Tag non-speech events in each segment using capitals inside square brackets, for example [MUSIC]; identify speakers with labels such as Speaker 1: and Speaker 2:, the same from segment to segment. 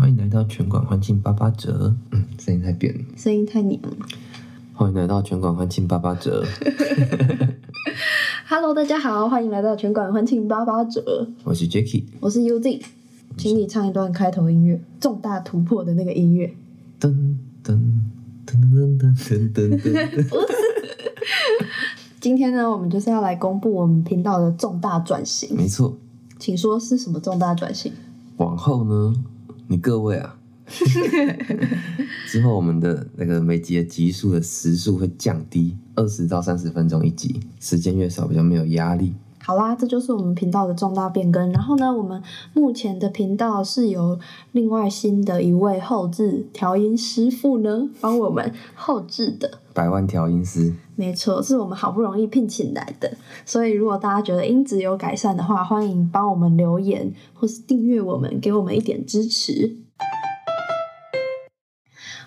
Speaker 1: 欢迎来到全馆欢庆八八折。嗯，声音太扁了。
Speaker 2: 声音太娘了。
Speaker 1: 欢迎来到全馆欢庆八八折。[LAUGHS]
Speaker 2: Hello，大家好，欢迎来到全馆欢庆八八折，
Speaker 1: 我是 Jacky。
Speaker 2: 我是 UZ，请你唱一段开头音乐，重大突破的那个音乐。
Speaker 1: 噔噔噔噔噔噔噔噔噔。[LAUGHS]
Speaker 2: 今天呢，我们就是要来公布我们频道的重大转型，
Speaker 1: 没错，
Speaker 2: 请说是什么重大转型？
Speaker 1: 往后呢，你各位啊，[LAUGHS] 之后我们的那个每集的集数的时数会降低二十到三十分钟一集，时间越少比较没有压力。
Speaker 2: 好啦，这就是我们频道的重大变更。然后呢，我们目前的频道是由另外新的一位后置调音师傅呢帮我们后置的。
Speaker 1: 百万调音师，
Speaker 2: 没错，是我们好不容易聘请来的。所以，如果大家觉得音质有改善的话，欢迎帮我们留言或是订阅我们，给我们一点支持。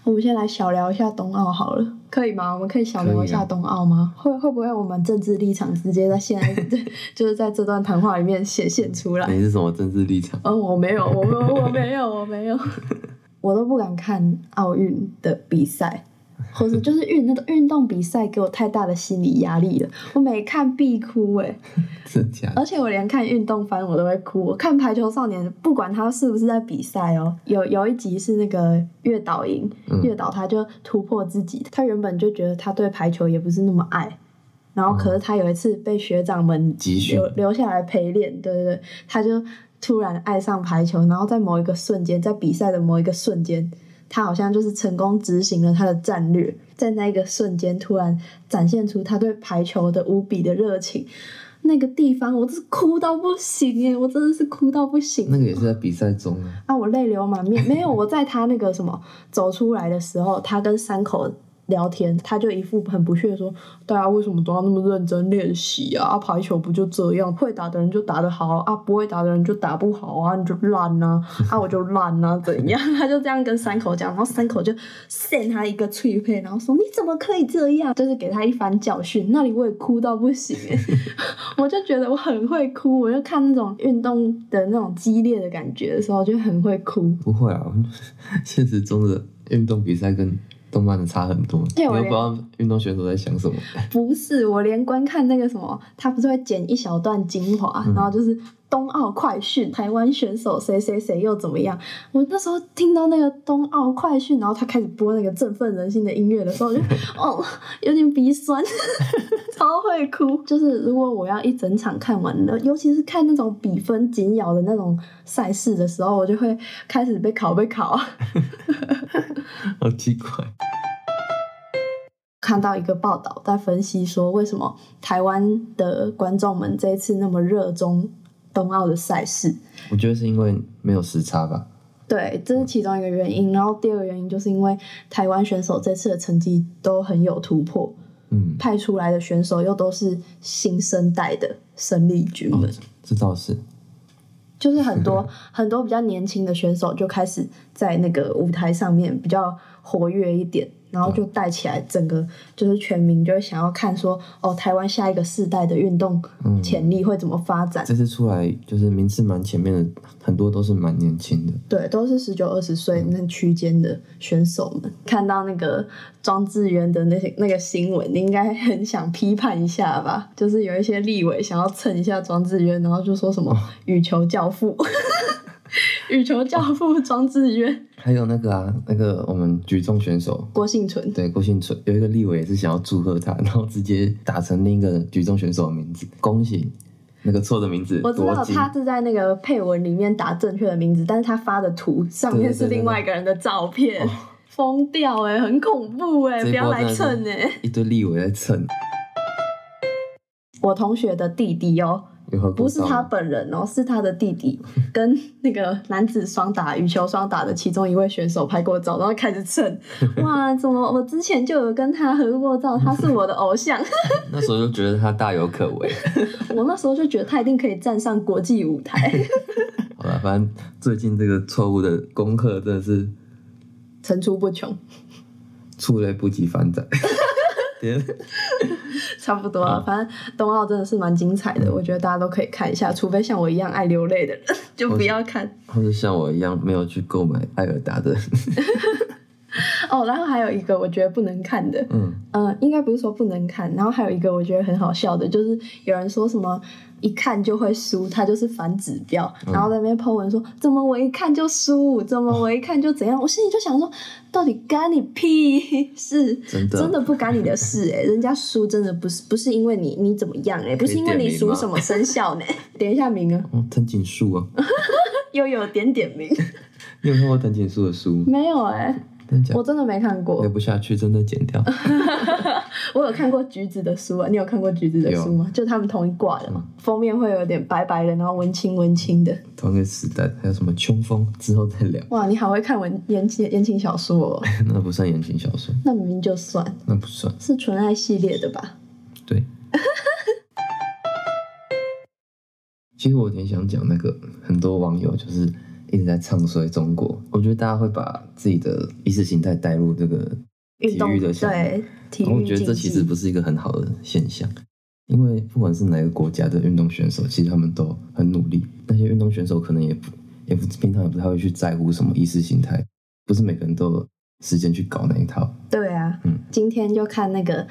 Speaker 2: 我们先来小聊一下冬奥好了，可以吗？我们可以小聊一下冬奥吗？会会不会我们政治立场直接在现在 [LAUGHS] 就是在这段谈话里面显现出来？
Speaker 1: 你是什么政治立场？
Speaker 2: 嗯，我没有，我没有，我没有，我没有，[LAUGHS] 我都不敢看奥运的比赛，或是就是运那个运动比赛给我太大的心理压力了，我每看必哭哎、[LAUGHS]
Speaker 1: 真假的？
Speaker 2: 而且我连看运动番我都会哭。我看《排球少年》，不管他是不是在比赛哦，有有一集是那个月岛营，
Speaker 1: 嗯
Speaker 2: 月岛他就突破自己，他原本就觉得他对排球也不是那么爱。然后，可是他有一次被学长们留留下来陪练，对对对，他就突然爱上排球，然后在某一个瞬间，在比赛的某一个瞬间，他好像就是成功执行了他的战略，在那一个瞬间突然展现出他对排球的无比的热情。那个地方，我真是哭到不行耶！我真的是哭到不行。
Speaker 1: 那个也是在比赛中啊。
Speaker 2: 啊，我泪流满面。没有，我在他那个什么走出来的时候，他跟山口聊天，他就一副很不屑说：“大家为什么都要那么认真练习啊？啊排球不就这样？会打的人就打得好啊，不会打的人就打不好啊，你就烂呐、啊，我就烂呐、[LAUGHS] 怎样？”他就这样跟山口讲，然后山口就扇他一个脆配，然后说：“你怎么可以这样？”就是给他一番教训。那里我也哭到不行，[LAUGHS] 我就觉得我很会哭，我就看那种运动的那种激烈的感觉的时候，就很会哭。
Speaker 1: 不会啊，现实中的运动比赛跟动漫的差很多，
Speaker 2: 我连
Speaker 1: 又不知道运动选手在想什么。
Speaker 2: 不是，我连观看那个什么，他不是会剪一小段精华，然后就是冬奥快讯，台湾选手谁谁谁又怎么样。我那时候听到那个冬奥快讯，然后他开始播那个振奋人心的音乐的时候，我就 [LAUGHS] 哦有点鼻酸，[LAUGHS] 超会哭。就是如果我要一整场看完了，尤其是看那种比分紧咬的那种赛事的时候，我就会开始被考被考。[LAUGHS]
Speaker 1: 好奇怪，
Speaker 2: 看到一个报道在分析说，为什么台湾的观众们这一次那么热衷冬奥的赛事？
Speaker 1: 我觉得是因为没有时差吧。
Speaker 2: 对，这是其中一个原因。然后第二个原因就是因为台湾选手这次的成绩都很有突破，
Speaker 1: 嗯，
Speaker 2: 派出来的选手又都是新生代的生力军们，
Speaker 1: 哦，这倒是。
Speaker 2: 就是很多 [LAUGHS] 很多比较年轻的选手就开始在那个舞台上面比较活跃一点，然后就带起来整个就是全民就会想要看说哦，台湾下一个世代的运动潜力会怎么发展？
Speaker 1: 这次出来就是名次蛮前面的，很多都是蛮年轻的。
Speaker 2: 对，都是十九二十岁那区间的选手们。看到那个庄智渊的那些那个新闻，你应该很想批判一下吧？就是有一些立委想要蹭一下庄智渊，然后就说什么羽球教父。羽球教父庄智渊、
Speaker 1: 还有那个啊，那个我们举重选手，
Speaker 2: 郭幸存，
Speaker 1: 对郭幸存，有一个立委也是想要祝贺他，然后直接打成另一个举重选手的名字，恭喜。那个错的名字
Speaker 2: 我知道。他是在那个配文里面打正确的名字，但是他发的图上面是另外一个人的照片，疯掉哎、很恐怖哎、
Speaker 1: 这一
Speaker 2: 不要来蹭哎、
Speaker 1: 一堆立委在蹭，
Speaker 2: 我同学的弟弟哦、不是他本人哦，是他的弟弟 [LAUGHS] 跟那个男子双打、羽球双打的其中一位选手拍过照，然后开始蹭，[LAUGHS] 哇，怎么我之前就有跟他合过照，他是我的偶像，[LAUGHS]
Speaker 1: 那时候就觉得他大有可为。
Speaker 2: 我那时候就觉得他一定可以站上国际舞台，
Speaker 1: 好了，反正最近这个错误的功课真的是
Speaker 2: 层出不穷。
Speaker 1: 触类不及反载。天
Speaker 2: 差不多了。反正冬奥真的是蛮精彩的，我觉得大家都可以看一下，除非像我一样爱流泪的人，就不要看。
Speaker 1: 或者像我一样没有去购买艾尔达的人，[LAUGHS]
Speaker 2: 哦，然后还有一个我觉得不能看的，
Speaker 1: 嗯，
Speaker 2: 嗯、应该不是说不能看，然后还有一个我觉得很好笑的，就是有人说什么一看就会输，它就是反指标，然后在那边 po 文说怎么我一看就输，怎么我一看就怎样，[LAUGHS] 我心里就想说，到底干你屁事？
Speaker 1: 真的
Speaker 2: 真的不干你的事哎、[LAUGHS] 人家输真的不是不是因为你你怎么样哎、不是因为你属什么生肖呢？[LAUGHS] 点一下名啊，
Speaker 1: 哦，藤井树啊，
Speaker 2: 又有点点名，
Speaker 1: 你有看过藤井树的书吗？
Speaker 2: 没有哎、
Speaker 1: 真的？
Speaker 2: 我真的没看过
Speaker 1: 聊。不下去，真的剪掉。[LAUGHS]
Speaker 2: 我有看过橘子的书啊，你有看过橘子的书吗？就他们同一挂的嘛，封面会有点白白的，然后文青文青的。
Speaker 1: 同一个时代，还有什么秋风之后再聊，
Speaker 2: 哇，你好会看文言情言情小说哦，[LAUGHS]
Speaker 1: 那不算言情小说，
Speaker 2: 那明明就算
Speaker 1: 那不算。
Speaker 2: 是纯爱系列的吧？
Speaker 1: 对。[LAUGHS] 其实我有点想讲那个，很多网友就是一直在唱衰中国，我觉得大家会把自己的意识形态带入这个体育的项目，
Speaker 2: 对体育
Speaker 1: 然后我觉得这，其实不是一个很好的现象，因为不管是哪个国家的运动选手，其实他们都很努力。那些运动选手可能也不也不平常也不太会去在乎什么意识形态，不是每个人都有时间去搞那一套。
Speaker 2: 对啊，
Speaker 1: 嗯
Speaker 2: 今天就看那个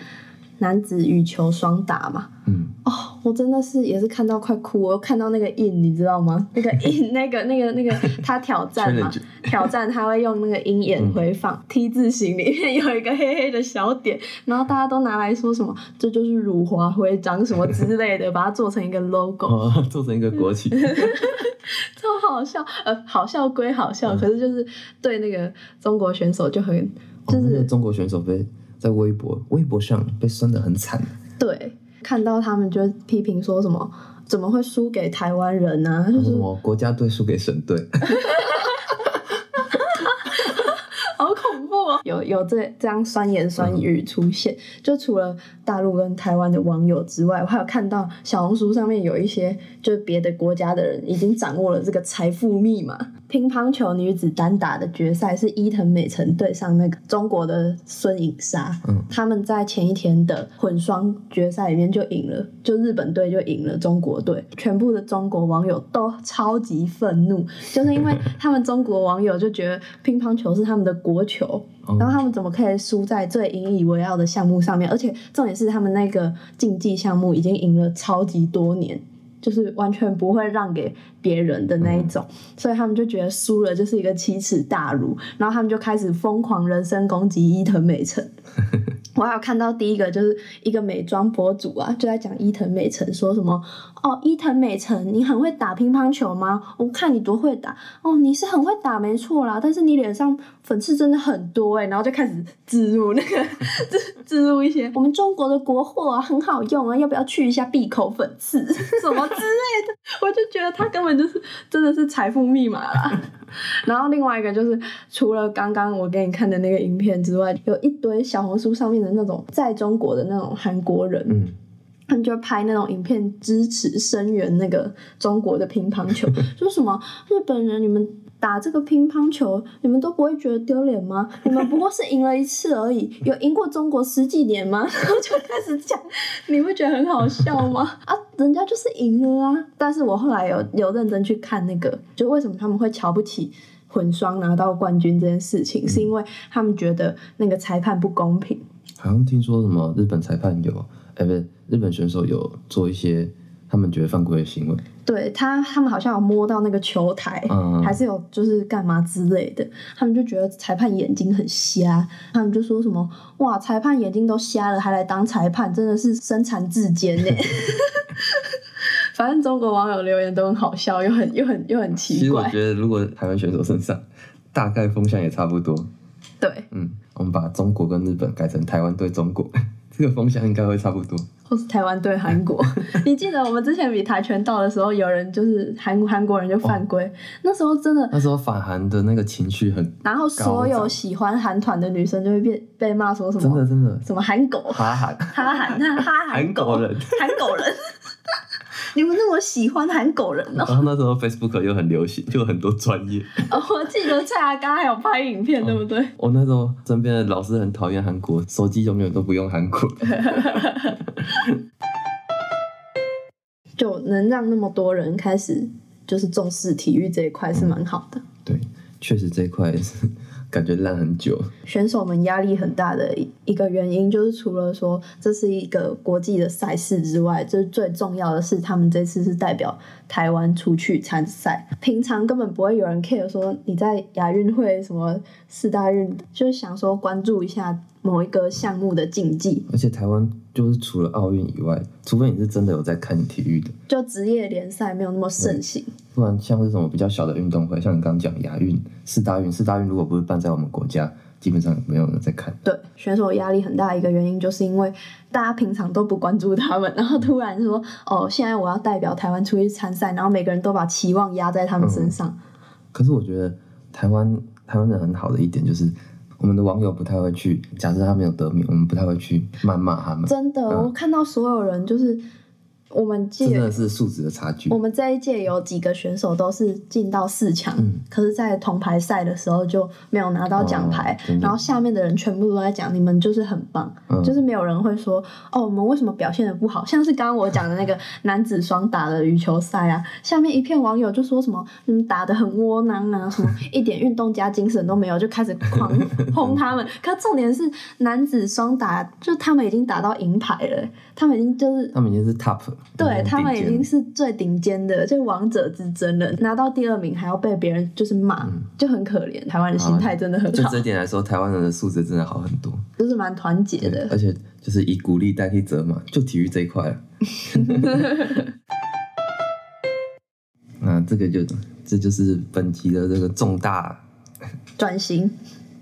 Speaker 2: 男子羽球双打嘛，
Speaker 1: 嗯，
Speaker 2: 哦，我真的是也是看到快哭，我又看到那个印，你知道吗？[LAUGHS] 那个印，[LAUGHS] 那个那个那个他挑战嘛挑战他会用那个鹰眼回放、[LAUGHS] T 字形里面有一个黑黑的小点，然后大家都拿来说什么这就是辱华徽章什么之类的，把它做成一个 logo，
Speaker 1: 哦，做成一个国旗，
Speaker 2: 超好笑。呃，好笑归好笑，可是就是对那个中国选手就很
Speaker 1: 哦那个中国选手被在微博微博上被酸的很惨，
Speaker 2: 对，看到他们就批评说什么怎么会输给台湾人呢、就是
Speaker 1: 什么国家队输给省队 [LAUGHS] [LAUGHS]
Speaker 2: 好恐怖哦！有有这这样酸言酸语出现，就除了大陆跟台湾的网友之外，我还有看到小红书上面有一些就是别的国家的人已经掌握了这个财富密码。乒乓球女子单打的决赛是伊藤美诚对上那个中国的孙颖莎，
Speaker 1: 嗯
Speaker 2: 他们在前一天的混双决赛里面就赢了，就日本队就赢了中国队，全部的中国网友都超级愤怒，就是因为他们中国网友就觉得乒乓球是他们的国球，
Speaker 1: 哦
Speaker 2: 然后他们怎么可以输在最引以为傲的项目上面？而且重点是他们那个竞技项目已经赢了超级多年。就是完全不会让给别人的那一种，所以他们就觉得输了就是一个奇耻大辱，然后他们就开始疯狂人身攻击伊藤美诚。[LAUGHS] 我还有看到第一个就是一个美妆博主啊，就在讲伊藤美诚说什么哦，伊藤美诚，你很会打乒乓球吗？我看你多会打哦，你是很会打没错啦，但是你脸上粉刺真的很多哎，然后就开始植入那个 [LAUGHS] 植植入一些我们中国的国货啊，很好用啊，要不要去一下闭口粉刺 [LAUGHS] 什么之类的？我就觉得他根本就是真的是财富密码啦。[LAUGHS] 然后另外一个就是，除了刚刚我给你看的那个影片之外，有一堆小红书上面的那种在中国的那种韩国人，
Speaker 1: 嗯，
Speaker 2: 他们就拍那种影片支持声援那个中国的乒乓球，说什么日本人你们打这个乒乓球，你们都不会觉得丢脸吗？[LAUGHS] 你们不过是赢了一次而已，有赢过中国十几年吗？然 [LAUGHS] 后就开始讲，你会觉得很好笑吗？[LAUGHS] 啊，人家就是赢了啊！但是我后来有有认真去看那个，就为什么他们会瞧不起。混双拿到冠军这件事情，是因为他们觉得那个裁判不公平，
Speaker 1: 好像听说什么日本裁判有，哎、不是日本选手有做一些他们觉得犯规的行为，
Speaker 2: 对他，他们好像有摸到那个球台，
Speaker 1: 嗯
Speaker 2: 还是有就是干嘛之类的，他们就觉得裁判眼睛很瞎，他们就说什么哇，裁判眼睛都瞎了，还来当裁判，真的是身残志坚呢。[LAUGHS] 反正中国网友留言都很好笑，又很又很又很奇怪
Speaker 1: 其实我。觉得如果台湾选手身上，大概风向也差不多。
Speaker 2: 对，
Speaker 1: 嗯，我们把中国跟日本改成台湾对中国，[LAUGHS] 这个风向应该会差不多。
Speaker 2: 或是台湾对韩国。[LAUGHS] 你记得我们之前比跆拳道的时候，有人就是韩韩国人就犯规，那时候真的
Speaker 1: 那时候反韩的那个情绪很，
Speaker 2: 然后所有喜欢韩团的女生就会被被骂说什么
Speaker 1: 真的真的。
Speaker 2: 什么韩狗、
Speaker 1: 哈韩，
Speaker 2: 哈韩、哈哈韩
Speaker 1: 韩
Speaker 2: 狗
Speaker 1: 人，
Speaker 2: 韩狗人，[LAUGHS] 你们那么喜欢韩国人哦、[LAUGHS]
Speaker 1: 然后那时候 Facebook 又很流行，就很多专业。
Speaker 2: 哦，我记得蔡阿刚还有拍影片，对不对？
Speaker 1: 我那时候身边的老师很讨厌韩国，手机永远都不用韩国。[LAUGHS]
Speaker 2: 就能让那么多人开始就是重视体育这一块是蛮好的。
Speaker 1: 对，确实这一块是感觉烂很久。
Speaker 2: 选手们压力很大的一个原因，就是除了说这是一个国际的赛事之外，就是最重要的是他们这次是代表台湾出去参赛。平常根本不会有人 care 说你在亚运会什么四大运，就是想说关注一下某一个项目的竞技。
Speaker 1: 而且台湾就是除了奥运以外，除非你是真的有在看体育的，
Speaker 2: 就职业联赛没有那么盛行，
Speaker 1: 不然像是什么比较小的运动会，像你刚刚讲亚运、四大运，四大运如果不是办在我们国家，基本上没有人在看。
Speaker 2: 对选手压力很大一个原因，就是因为大家平常都不关注他们，然后突然说 [LAUGHS] 哦，现在我要代表台湾出去参赛，然后每个人都把期望压在他们身上。
Speaker 1: 可是我觉得台湾台湾人很好的一点就是，我们的网友不太会去，假设他没有得名，我们不太会去谩骂他们。
Speaker 2: 真的，
Speaker 1: 嗯
Speaker 2: 我看到所有人就是我们
Speaker 1: 这真的是素质的差距
Speaker 2: 我。们这一届有几个选手都是进到四强，
Speaker 1: 嗯
Speaker 2: 可是，在铜牌赛的时候就没有拿到奖牌。
Speaker 1: 哦
Speaker 2: 然后下面的人全部都在讲你们就是很棒，
Speaker 1: 嗯
Speaker 2: 就是没有人会说哦我们为什么表现的不好，像是刚刚我讲的那个男子双打的羽球赛啊，下面一片网友就说什么你们打的很窝囊啊，什么 [LAUGHS] 一点运动家精神都没有，就开始狂轰他们。[LAUGHS] 可重点是男子双打，就他们已经打到银牌了，他们已经就是
Speaker 1: 他们已经是 top，
Speaker 2: 对他们已经
Speaker 1: 是
Speaker 2: 是最顶尖的，就王者之争了。拿到第二名还要被别人就是骂，就很可怜。台湾的心态真的很好，
Speaker 1: 就这一点来说，台湾人的素质真的好很多。
Speaker 2: 就是蛮团结的。
Speaker 1: 而且就是以鼓励代替责骂，就体育这一块了。[LAUGHS] 那这个就这就是本集的这个重大
Speaker 2: 转型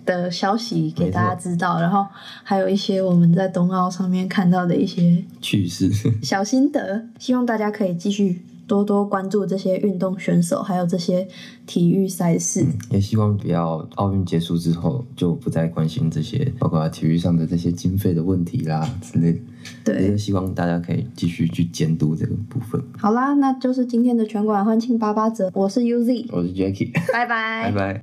Speaker 2: 的消息给大家知道，然后还有一些我们在冬奥上面看到的一些
Speaker 1: 趣事。[LAUGHS]
Speaker 2: 小心得，希望大家可以继续多多关注这些运动选手，还有这些体育赛事。
Speaker 1: 也希望不要奥运结束之后就不再关心这些，包括体育上的这些经费的问题啦之类的。也希望大家可以继续去监督这个部分。
Speaker 2: 好啦，那就是今天的拳馆欢庆八八折，我是 UZ，
Speaker 1: 我是 Jackie，
Speaker 2: 拜拜
Speaker 1: 拜拜。